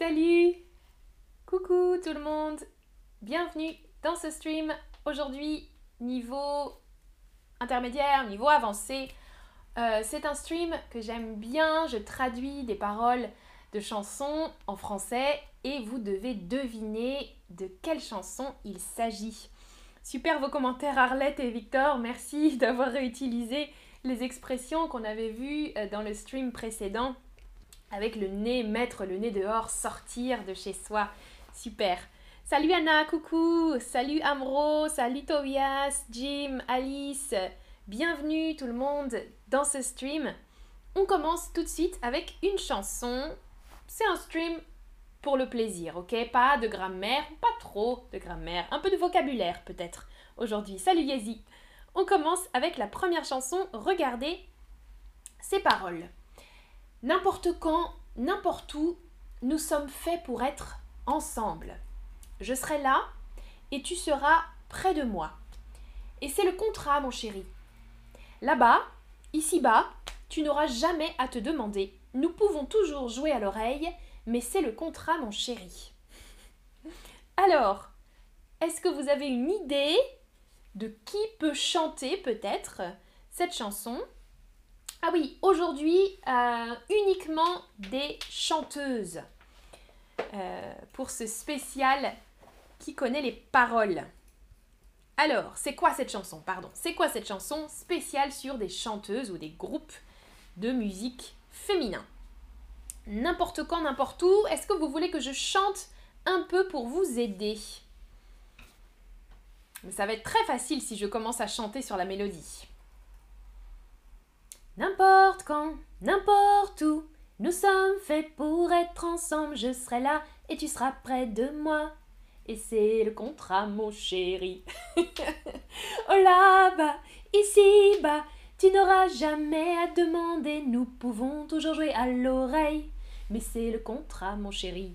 Salut Coucou tout le monde Bienvenue dans ce stream. Aujourd'hui, niveau intermédiaire, niveau avancé. Euh, c'est un stream que j'aime bien. Je traduis des paroles de chansons en français et vous devez deviner de quelle chanson il s'agit. Super vos commentaires Arlette et Victor, merci d'avoir réutilisé les expressions qu'on avait vues euh, dans le stream précédent avec le nez, mettre le nez dehors, sortir de chez soi. Super. Salut Anna, coucou. Salut Amro, salut Tobias, Jim, Alice. Bienvenue tout le monde dans ce stream. On commence tout de suite avec une chanson. C'est un stream pour le plaisir, ok? Pas de grammaire, pas trop de grammaire, un peu de vocabulaire peut-être aujourd'hui. Salut Yezi. On commence avec la première chanson. Regardez ces paroles. N'importe quand, n'importe où, nous sommes faits pour être ensemble. Je serai là et tu seras près de moi. Et c'est le contrat, mon chéri. Là-bas, ici-bas, tu n'auras jamais à te demander. Nous pouvons toujours jouer à l'oreille, mais c'est le contrat, mon chéri. Alors, est-ce que vous avez une idée de qui peut chanter peut-être cette chanson? Ah oui, aujourd'hui, euh, uniquement des chanteuses. Euh, pour ce spécial qui connaît les paroles. Alors, c'est quoi cette chanson? Pardon, c'est quoi cette chanson spéciale sur des chanteuses ou des groupes de musique féminin? N'importe quand, n'importe où, est-ce que vous voulez que je chante un peu pour vous aider? Mais ça va être très facile si je commence à chanter sur la mélodie. N'importe quand, n'importe où, nous sommes faits pour être ensemble, je serai là et tu seras près de moi. Et c'est le contrat, mon chéri. oh là-bas, ici-bas, tu n'auras jamais à demander, nous pouvons toujours jouer à l'oreille. Mais c'est le contrat, mon chéri.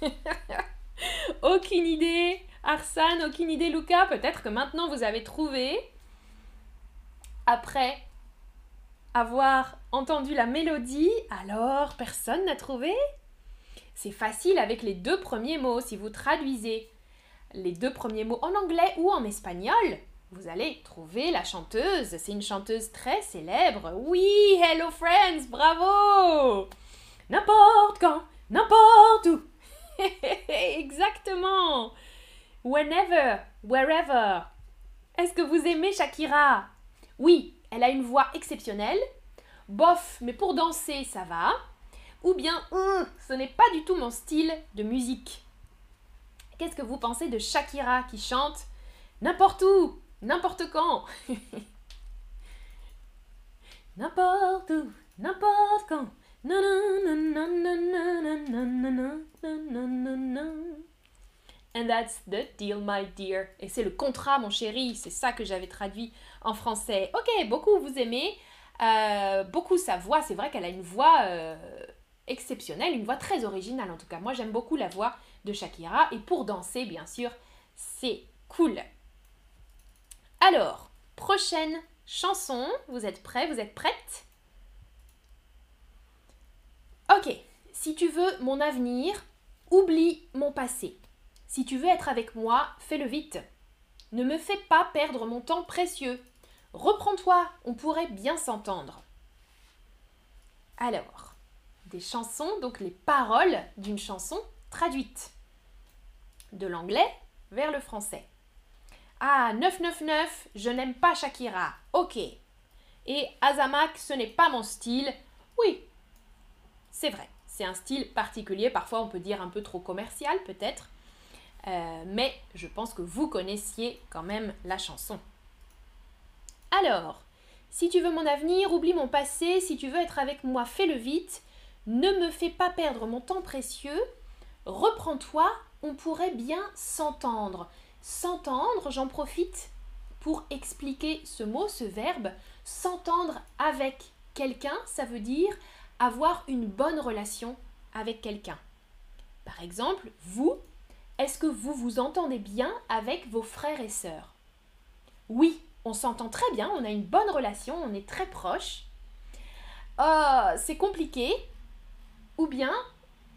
aucune idée, Arsane, aucune idée, Luca. Peut-être que maintenant vous avez trouvé. Après avoir entendu la mélodie, alors personne n'a trouvé C'est facile avec les deux premiers mots. Si vous traduisez les deux premiers mots en anglais ou en espagnol, vous allez trouver la chanteuse. C'est une chanteuse très célèbre. Oui, hello friends, bravo N'importe quand, n'importe où. Exactement. Whenever, wherever. Est-ce que vous aimez Shakira? Oui, elle a une voix exceptionnelle. Bof, mais pour danser, ça va. Ou bien, hum, ce n'est pas du tout mon style de musique. Qu'est-ce que vous pensez de Shakira qui chante n'importe où, n'importe quand N'importe où, n'importe quand. And that's the deal, my dear. Et c'est le contrat, mon chéri. C'est ça que j'avais traduit en français. Ok, beaucoup vous aimez. Euh, beaucoup sa voix. C'est vrai qu'elle a une voix euh, exceptionnelle, une voix très originale en tout cas. Moi, j'aime beaucoup la voix de Shakira. Et pour danser, bien sûr, c'est cool. Alors, prochaine chanson. Vous êtes prêts? Vous êtes prêtes? Ok. Si tu veux mon avenir, oublie mon passé. Si tu veux être avec moi, fais-le vite. Ne me fais pas perdre mon temps précieux. Reprends-toi, on pourrait bien s'entendre. Alors, des chansons, donc les paroles d'une chanson traduite. De l'anglais vers le français. Ah, 999, je n'aime pas Shakira. Ok. Et Azamak, ce n'est pas mon style. Oui, c'est vrai. C'est un style particulier, parfois on peut dire un peu trop commercial peut-être. Euh, mais je pense que vous connaissiez quand même la chanson. Alors, si tu veux mon avenir, oublie mon passé, si tu veux être avec moi, fais-le vite, ne me fais pas perdre mon temps précieux, reprends-toi, on pourrait bien s'entendre. S'entendre, j'en profite pour expliquer ce mot, ce verbe, s'entendre avec quelqu'un, ça veut dire avoir une bonne relation avec quelqu'un. Par exemple, vous, est-ce que vous vous entendez bien avec vos frères et sœurs? Oui, on s'entend très bien, on a une bonne relation, on est très proches. Oh, c'est compliqué. Ou bien,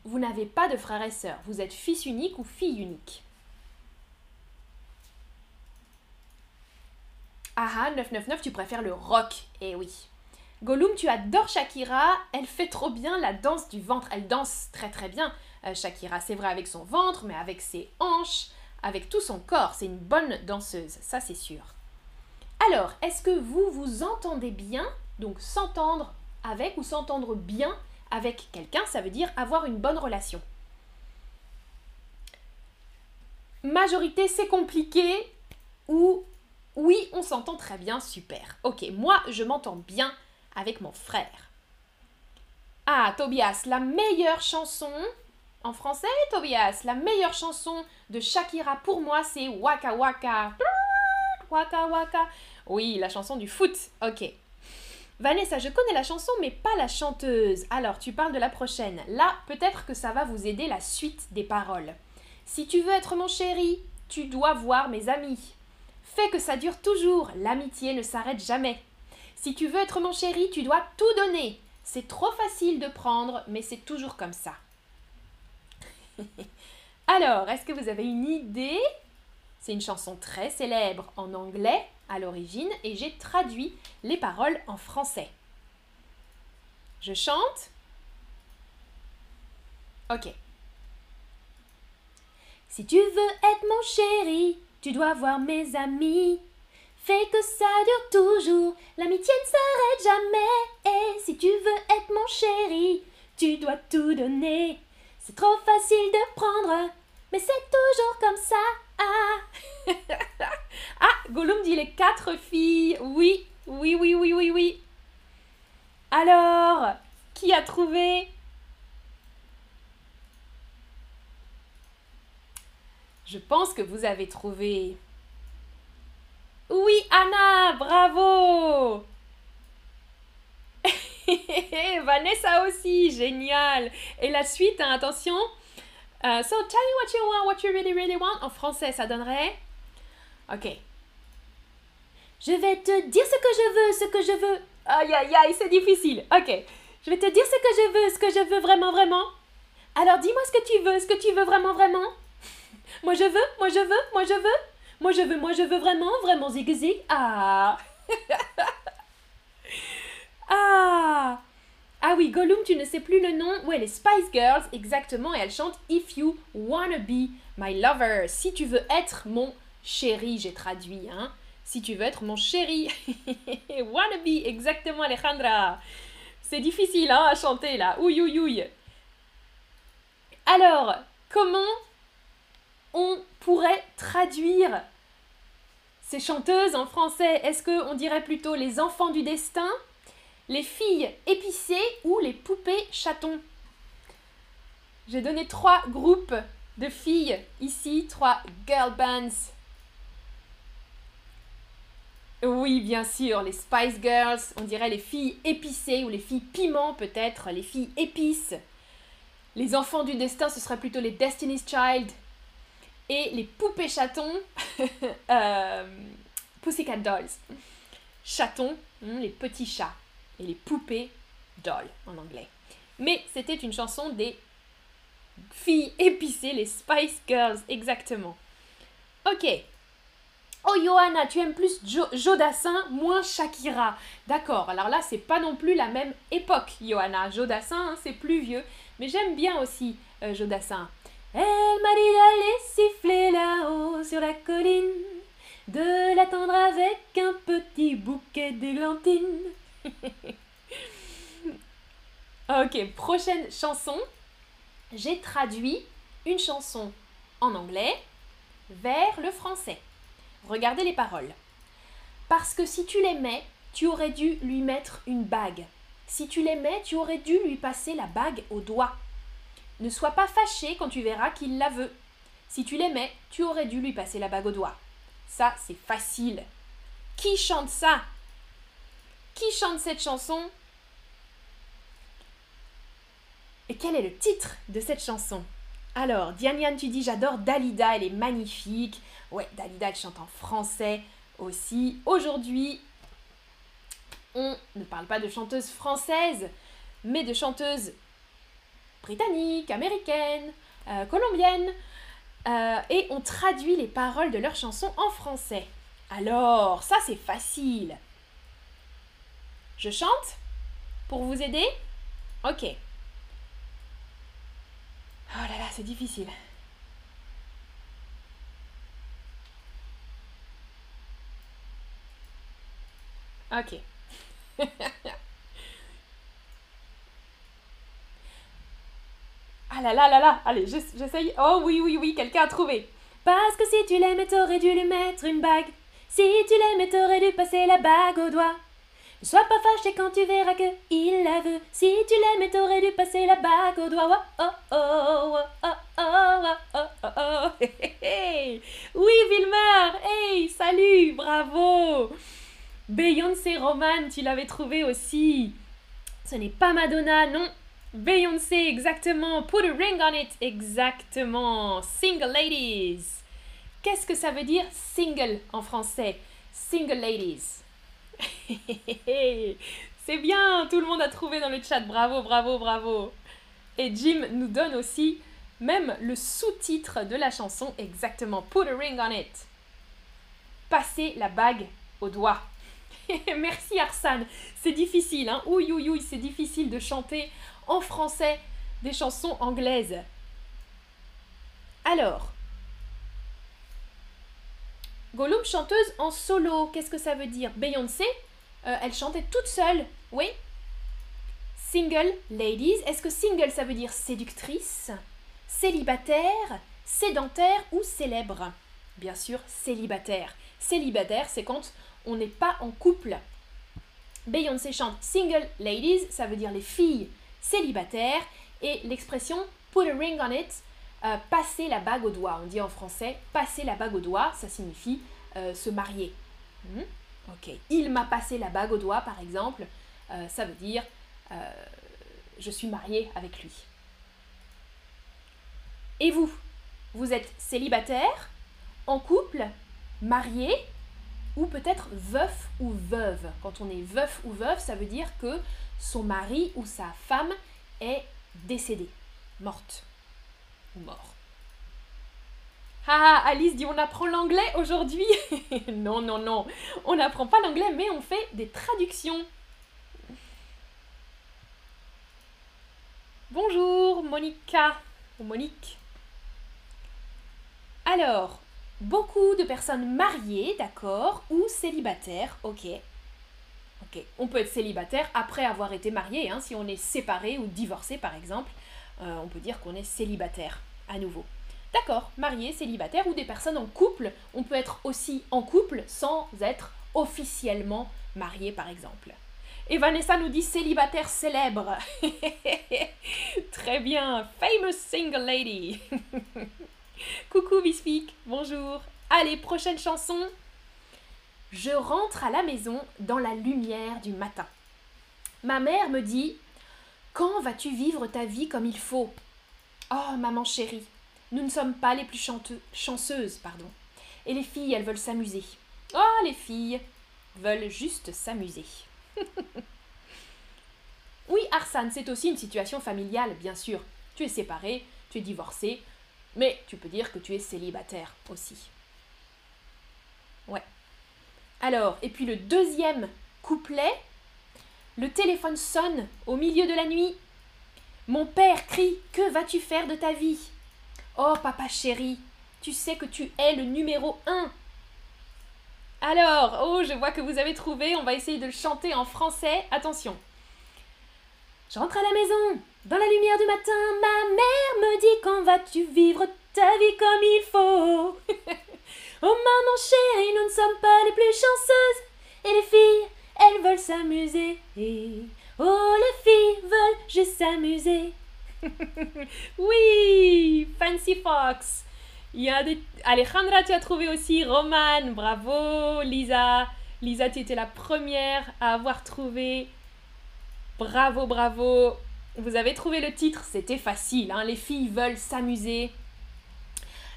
vous n'avez pas de frères et sœurs. Vous êtes fils unique ou fille unique. Ah 999, tu préfères le rock. Eh oui. Gollum, tu adores Shakira. Elle fait trop bien la danse du ventre. Elle danse très très bien. Euh, Shakira, c'est vrai avec son ventre, mais avec ses hanches, avec tout son corps. C'est une bonne danseuse, ça c'est sûr. Alors, est-ce que vous vous entendez bien Donc s'entendre avec ou s'entendre bien avec quelqu'un, ça veut dire avoir une bonne relation? Majorité, c'est compliqué ou oui, on s'entend très bien, super. Ok, moi, je m'entends bien avec mon frère. Ah, Tobias, la meilleure chanson en français, Tobias, la meilleure chanson de Shakira pour moi, c'est Waka Waka. Waka Waka. Oui, la chanson du foot. Ok. Vanessa, je connais la chanson, mais pas la chanteuse. Alors, tu parles de la prochaine. Là, peut-être que ça va vous aider la suite des paroles. Si tu veux être mon chéri, tu dois voir mes amis. Fais que ça dure toujours, l'amitié ne s'arrête jamais. Si tu veux être mon chéri, tu dois tout donner. C'est trop facile de prendre, mais c'est toujours comme ça. Alors, est-ce que vous avez une idée? C'est une chanson très célèbre en anglais à l'origine et j'ai traduit les paroles en français. Je chante Ok. Si tu veux être mon chéri, tu dois voir mes amis. Fais que ça dure toujours, l'amitié ne s'arrête jamais. Et si tu veux être mon chéri, tu dois tout donner. C'est trop facile de prendre, mais c'est toujours comme ça. Ah, ah Gollum dit les quatre filles. Oui, oui, oui, oui, oui, oui. Alors, qui a trouvé? Je pense que vous avez trouvé. Oui, Anna, bravo Vanessa aussi, génial Et la suite, hein, attention. Uh, so, tell me what you want, what you really, really want. En français, ça donnerait? Ok. Je vais te dire ce que je veux, ce que je veux. Aïe, aïe, aïe, c'est difficile. Ok. Je vais te dire ce que je veux, ce que je veux vraiment, vraiment. Alors, dis-moi ce que tu veux, ce que tu veux vraiment, vraiment. Moi je veux, moi je veux, moi je veux. Moi je veux, moi je veux vraiment, vraiment zig zig. Ah Ah Ah oui, Gollum, tu ne sais plus le nom. Ouais, les Spice Girls, exactement. Et elle chante If you wanna be my lover. Si tu veux être mon chéri, j'ai traduit, hein. Si tu veux être mon chéri. wanna be, exactement, Alejandra. C'est difficile, hein, à chanter là. Ouïe, ouïe, ouïe. Alors, comment on pourrait traduire ces chanteuses en français? Est-ce qu'on dirait plutôt les enfants du destin, les filles épicées ou les poupées chatons J'ai donné trois groupes de filles ici, trois girl bands. Oui, bien sûr, les Spice Girls, on dirait les filles épicées ou les filles piment peut-être, les filles épices. Les enfants du destin, ce serait plutôt les Destiny's Child, et les poupées chatons, euh, Pussycat Dolls. Chatons, hmm, les petits chats. Et les poupées dolls en anglais. Mais c'était une chanson des filles épicées, les Spice Girls, exactement. Ok. Oh Johanna, tu aimes plus Jodassin, moins Shakira. D'accord, alors là, c'est pas non plus la même époque, Johanna. Jodassin, hein, c'est plus vieux. Mais j'aime bien aussi euh, Jodassin. Elle m'a dit d'aller siffler là-haut sur la colline, de l'attendre avec un petit bouquet d'églantines. ok, prochaine chanson. J'ai traduit une chanson en anglais vers le français. Regardez les paroles. Parce que si tu l'aimais, tu aurais dû lui mettre une bague. Si tu l'aimais, tu aurais dû lui passer la bague au doigt. Ne sois pas fâché quand tu verras qu'il la veut. Si tu l'aimais, tu aurais dû lui passer la bague au doigt. Ça, c'est facile. Qui chante ça? Qui chante cette chanson? Et quel est le titre de cette chanson? Alors, Diane tu dis j'adore Dalida, elle est magnifique. Ouais, Dalida, elle chante en français aussi. Aujourd'hui, on ne parle pas de chanteuse française, mais de chanteuse britanniques, américaines, euh, colombiennes, euh, et on traduit les paroles de leurs chansons en français. Alors, ça c'est facile. Je chante pour vous aider? Ok. Oh là là, c'est difficile. Ok. ah là là là là, allez, j'essaye. Oh oui, oui, oui, quelqu'un a trouvé. Parce que si tu l'aimais, t'aurais dû lui mettre une bague. Si tu l'aimais, t'aurais dû passer la bague au doigt. Sois pas fâché quand tu verras que il la veut. Si tu l'aimais, t'aurais dû passer la bague au doigt. Oh oh oh oh oh oh oh oh. Oui, Vilmar. Hey, salut, bravo. Beyoncé Roman, tu l'avais trouvé aussi. Ce n'est pas Madonna, non. Beyoncé, exactement. Put a ring on it, exactement. Single ladies. Qu'est-ce que ça veut dire single en français? Single ladies. C'est bien, tout le monde a trouvé dans le chat. Bravo, bravo, bravo. Et Jim nous donne aussi même le sous-titre de la chanson exactement. Put a ring on it. Passer la bague au doigt. Merci Arsane. C'est difficile, hein. Ouh, ouh, ouh, c'est difficile de chanter en français des chansons anglaises. Alors, Gollum chanteuse en solo, qu'est-ce que ça veut dire? Beyoncé, euh, elle chantait toute seule, oui. Single ladies, est-ce que single ça veut dire séductrice, célibataire, sédentaire ou célèbre? Bien sûr, célibataire. Célibataire, c'est quand on n'est pas en couple. Beyoncé chante Single Ladies, ça veut dire les filles célibataires, et l'expression Put a ring on it, euh, passer la bague au doigt. On dit en français passer la bague au doigt, ça signifie euh, se marier. Hmm? Ok, il m'a passé la bague au doigt par exemple, euh, ça veut dire je suis mariée avec lui. Et vous Vous êtes célibataire, en couple, marié ou peut-être veuf ou veuve. Quand on est veuf ou veuve, ça veut dire que son mari ou sa femme est décédée, morte mort. Ah, Alice dit on apprend l'anglais aujourd'hui Non, non, non, on n'apprend pas l'anglais, mais on fait des traductions. Bonjour Monica ou Monique. Alors, beaucoup de personnes mariées, d'accord, ou célibataires, ok. Ok, on peut être célibataire après avoir été marié, hein, si on est séparé ou divorcé par exemple, euh, on peut dire qu'on est célibataire à nouveau. D'accord, marié, célibataire ou des personnes en couple, on peut être aussi en couple sans être officiellement marié par exemple. Et Vanessa nous dit célibataire célèbre. Très bien, famous single lady. Coucou Bispeak, bonjour. Allez, prochaine chanson. Je rentre à la maison dans la lumière du matin. Ma mère me dit Quand vas-tu vivre ta vie comme il faut? Oh, maman chérie, nous ne sommes pas les plus chanceuses, pardon. Et les filles, elles veulent s'amuser. Oh, les filles veulent juste s'amuser. oui, Arsane, c'est aussi une situation familiale, bien sûr. Tu es séparé, tu es divorcé, mais tu peux dire que tu es célibataire aussi. Ouais. Alors, et puis le deuxième couplet, le téléphone sonne au milieu de la nuit. Mon père crie Que vas-tu faire de ta vie? Oh, papa chéri, tu sais que tu es le numéro un. Alors, oh, je vois que vous avez trouvé, on va essayer de le chanter en français. Attention. J'entre à la maison, dans la lumière du matin, ma mère me dit quand vas-tu vivre ta vie comme il faut? oh maman chérie, nous ne sommes pas les plus chanceuses. Et les filles, elles veulent s'amuser. Oh les filles veulent juste s'amuser. oui, Fancy Fox. Il y a des... Alejandra, tu as trouvé aussi. Roman, bravo. Lisa. Lisa, tu étais la première à avoir trouvé. Bravo, bravo. Vous avez trouvé le titre, c'était facile. Hein. Les filles veulent s'amuser.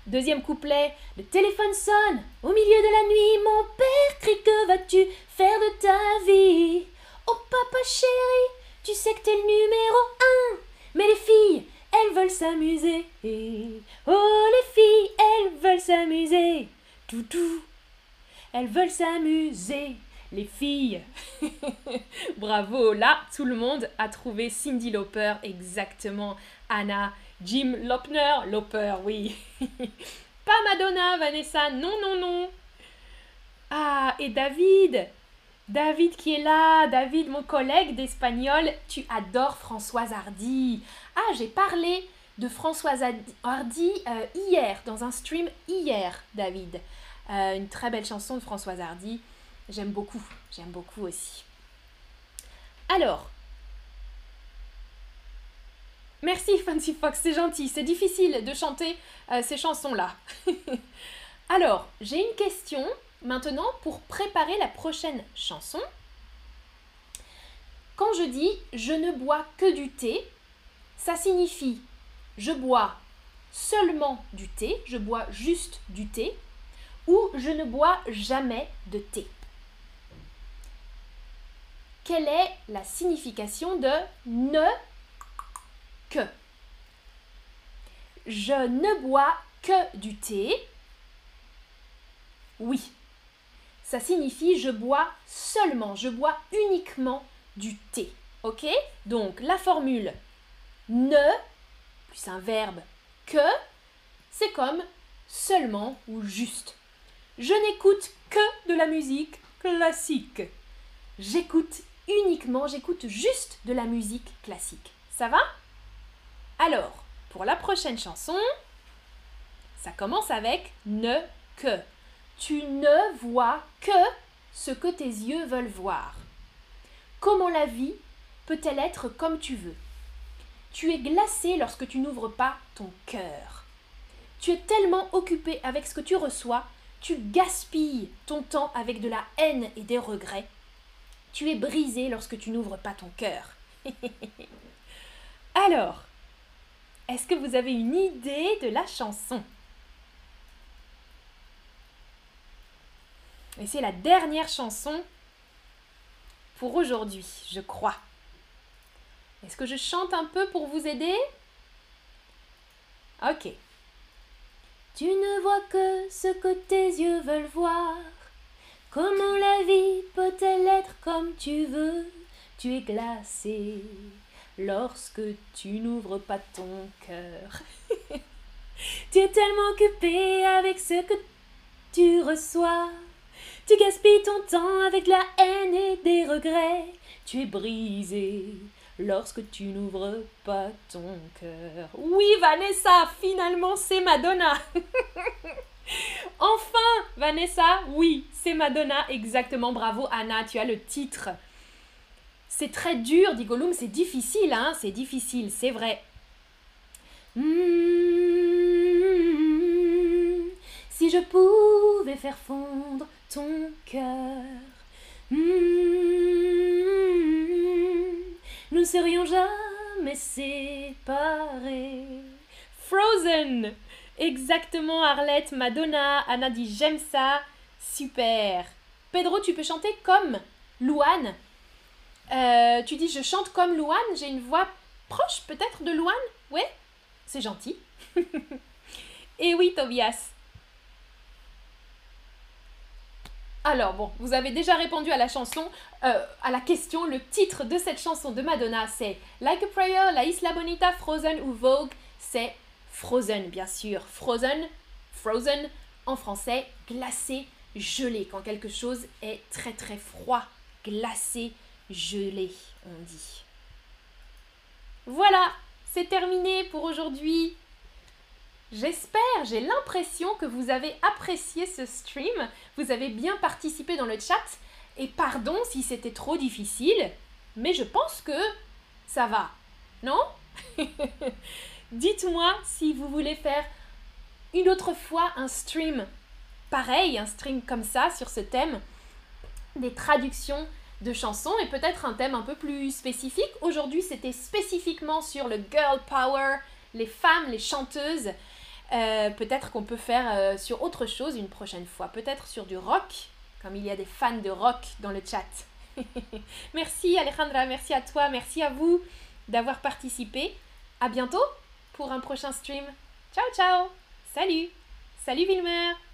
Deuxième couplet, le téléphone sonne au milieu de la nuit. Mon père crie que vas-tu faire de ta vie? Oh papa chéri, tu sais que t'es le numéro un. Mais les filles, elles veulent s'amuser. Oh, les filles, elles veulent s'amuser. Tout, tout. Elles veulent s'amuser. Les filles. Bravo, là, tout le monde a trouvé Cindy Lauper exactement. Anna, Jim Lopner, Lauper, oui. Pas Madonna, Vanessa, non, non, non. Ah, et David, David qui est là, David, mon collègue d'espagnol, tu adores Françoise Hardy. Ah, j'ai parlé de Françoise Hardy euh, hier, dans un stream hier, David. Euh, une très belle chanson de Françoise Hardy. J'aime beaucoup, j'aime beaucoup aussi. Alors, merci Fancy Fox, c'est gentil, c'est difficile de chanter euh, ces chansons-là. Alors, j'ai une question Maintenant, pour préparer la prochaine chanson, quand je dis je ne bois que du thé, ça signifie je bois seulement du thé, je bois juste du thé, ou je ne bois jamais de thé. Quelle est la signification de ne que Je ne bois que du thé. Oui, ça signifie je bois seulement, je bois uniquement du thé. Ok? Donc la formule ne plus un verbe que, c'est comme seulement ou juste. Je n'écoute que de la musique classique. J'écoute uniquement, j'écoute juste de la musique classique. Ça va? Alors, pour la prochaine chanson, ça commence avec ne que tu ne vois que ce que tes yeux veulent voir. Comment la vie peut-elle être comme tu veux? Tu es glacé lorsque tu n'ouvres pas ton cœur. Tu es tellement occupé avec ce que tu reçois, tu gaspilles ton temps avec de la haine et des regrets. Tu es brisé lorsque tu n'ouvres pas ton cœur. Alors, est-ce que vous avez une idée de la chanson? Et c'est la dernière chanson pour aujourd'hui, je crois. Est-ce que je chante un peu pour vous aider? Ok. Tu ne vois que ce que tes yeux veulent voir. Comment la vie peut-elle être comme tu veux? Tu es glacé lorsque tu n'ouvres pas ton cœur. tu es tellement occupé avec ce que tu reçois tu gaspilles ton temps avec la haine et des regrets. Tu es brisé lorsque tu n'ouvres pas ton cœur. Oui, Vanessa, finalement c'est Madonna. enfin, Vanessa, oui, c'est Madonna, exactement. Bravo, Anna, tu as le titre. C'est très dur, dit Gollum, c'est difficile, hein, c'est difficile, c'est vrai. Hmm, si je pouvais faire fondre ton cœur. Hmm, nous serions jamais séparés. Frozen Exactement, Arlette, Madonna, Anna dit j'aime ça. Super. Pedro, tu peux chanter comme Louane. Euh, tu dis je chante comme Louane, j'ai une voix proche peut-être de Louane? Ouais, c'est gentil. Et oui, Tobias. Alors bon, vous avez déjà répondu à la chanson, euh, à la question. Le titre de cette chanson de Madonna, c'est Like a Prayer, La Isla Bonita, Frozen ou Vogue? C'est Frozen, bien sûr. Frozen, Frozen en français, glacé, gelé. Quand quelque chose est très très froid, glacé, gelé, on dit. Voilà, c'est terminé pour aujourd'hui. J'espère, j'ai l'impression que vous avez apprécié ce stream, vous avez bien participé dans le chat, et pardon si c'était trop difficile, mais je pense que ça va, non? Dites-moi si vous voulez faire une autre fois un stream pareil, un stream comme ça sur ce thème, des traductions de chansons et peut-être un thème un peu plus spécifique. Aujourd'hui, c'était spécifiquement sur le girl power, les femmes, les chanteuses. Euh, peut-être qu'on peut faire euh, sur autre chose une prochaine fois. Peut-être sur du rock, comme il y a des fans de rock dans le chat. merci Alejandra, merci à toi, merci à vous d'avoir participé. À bientôt pour un prochain stream. Ciao ciao Salut Salut Wilmer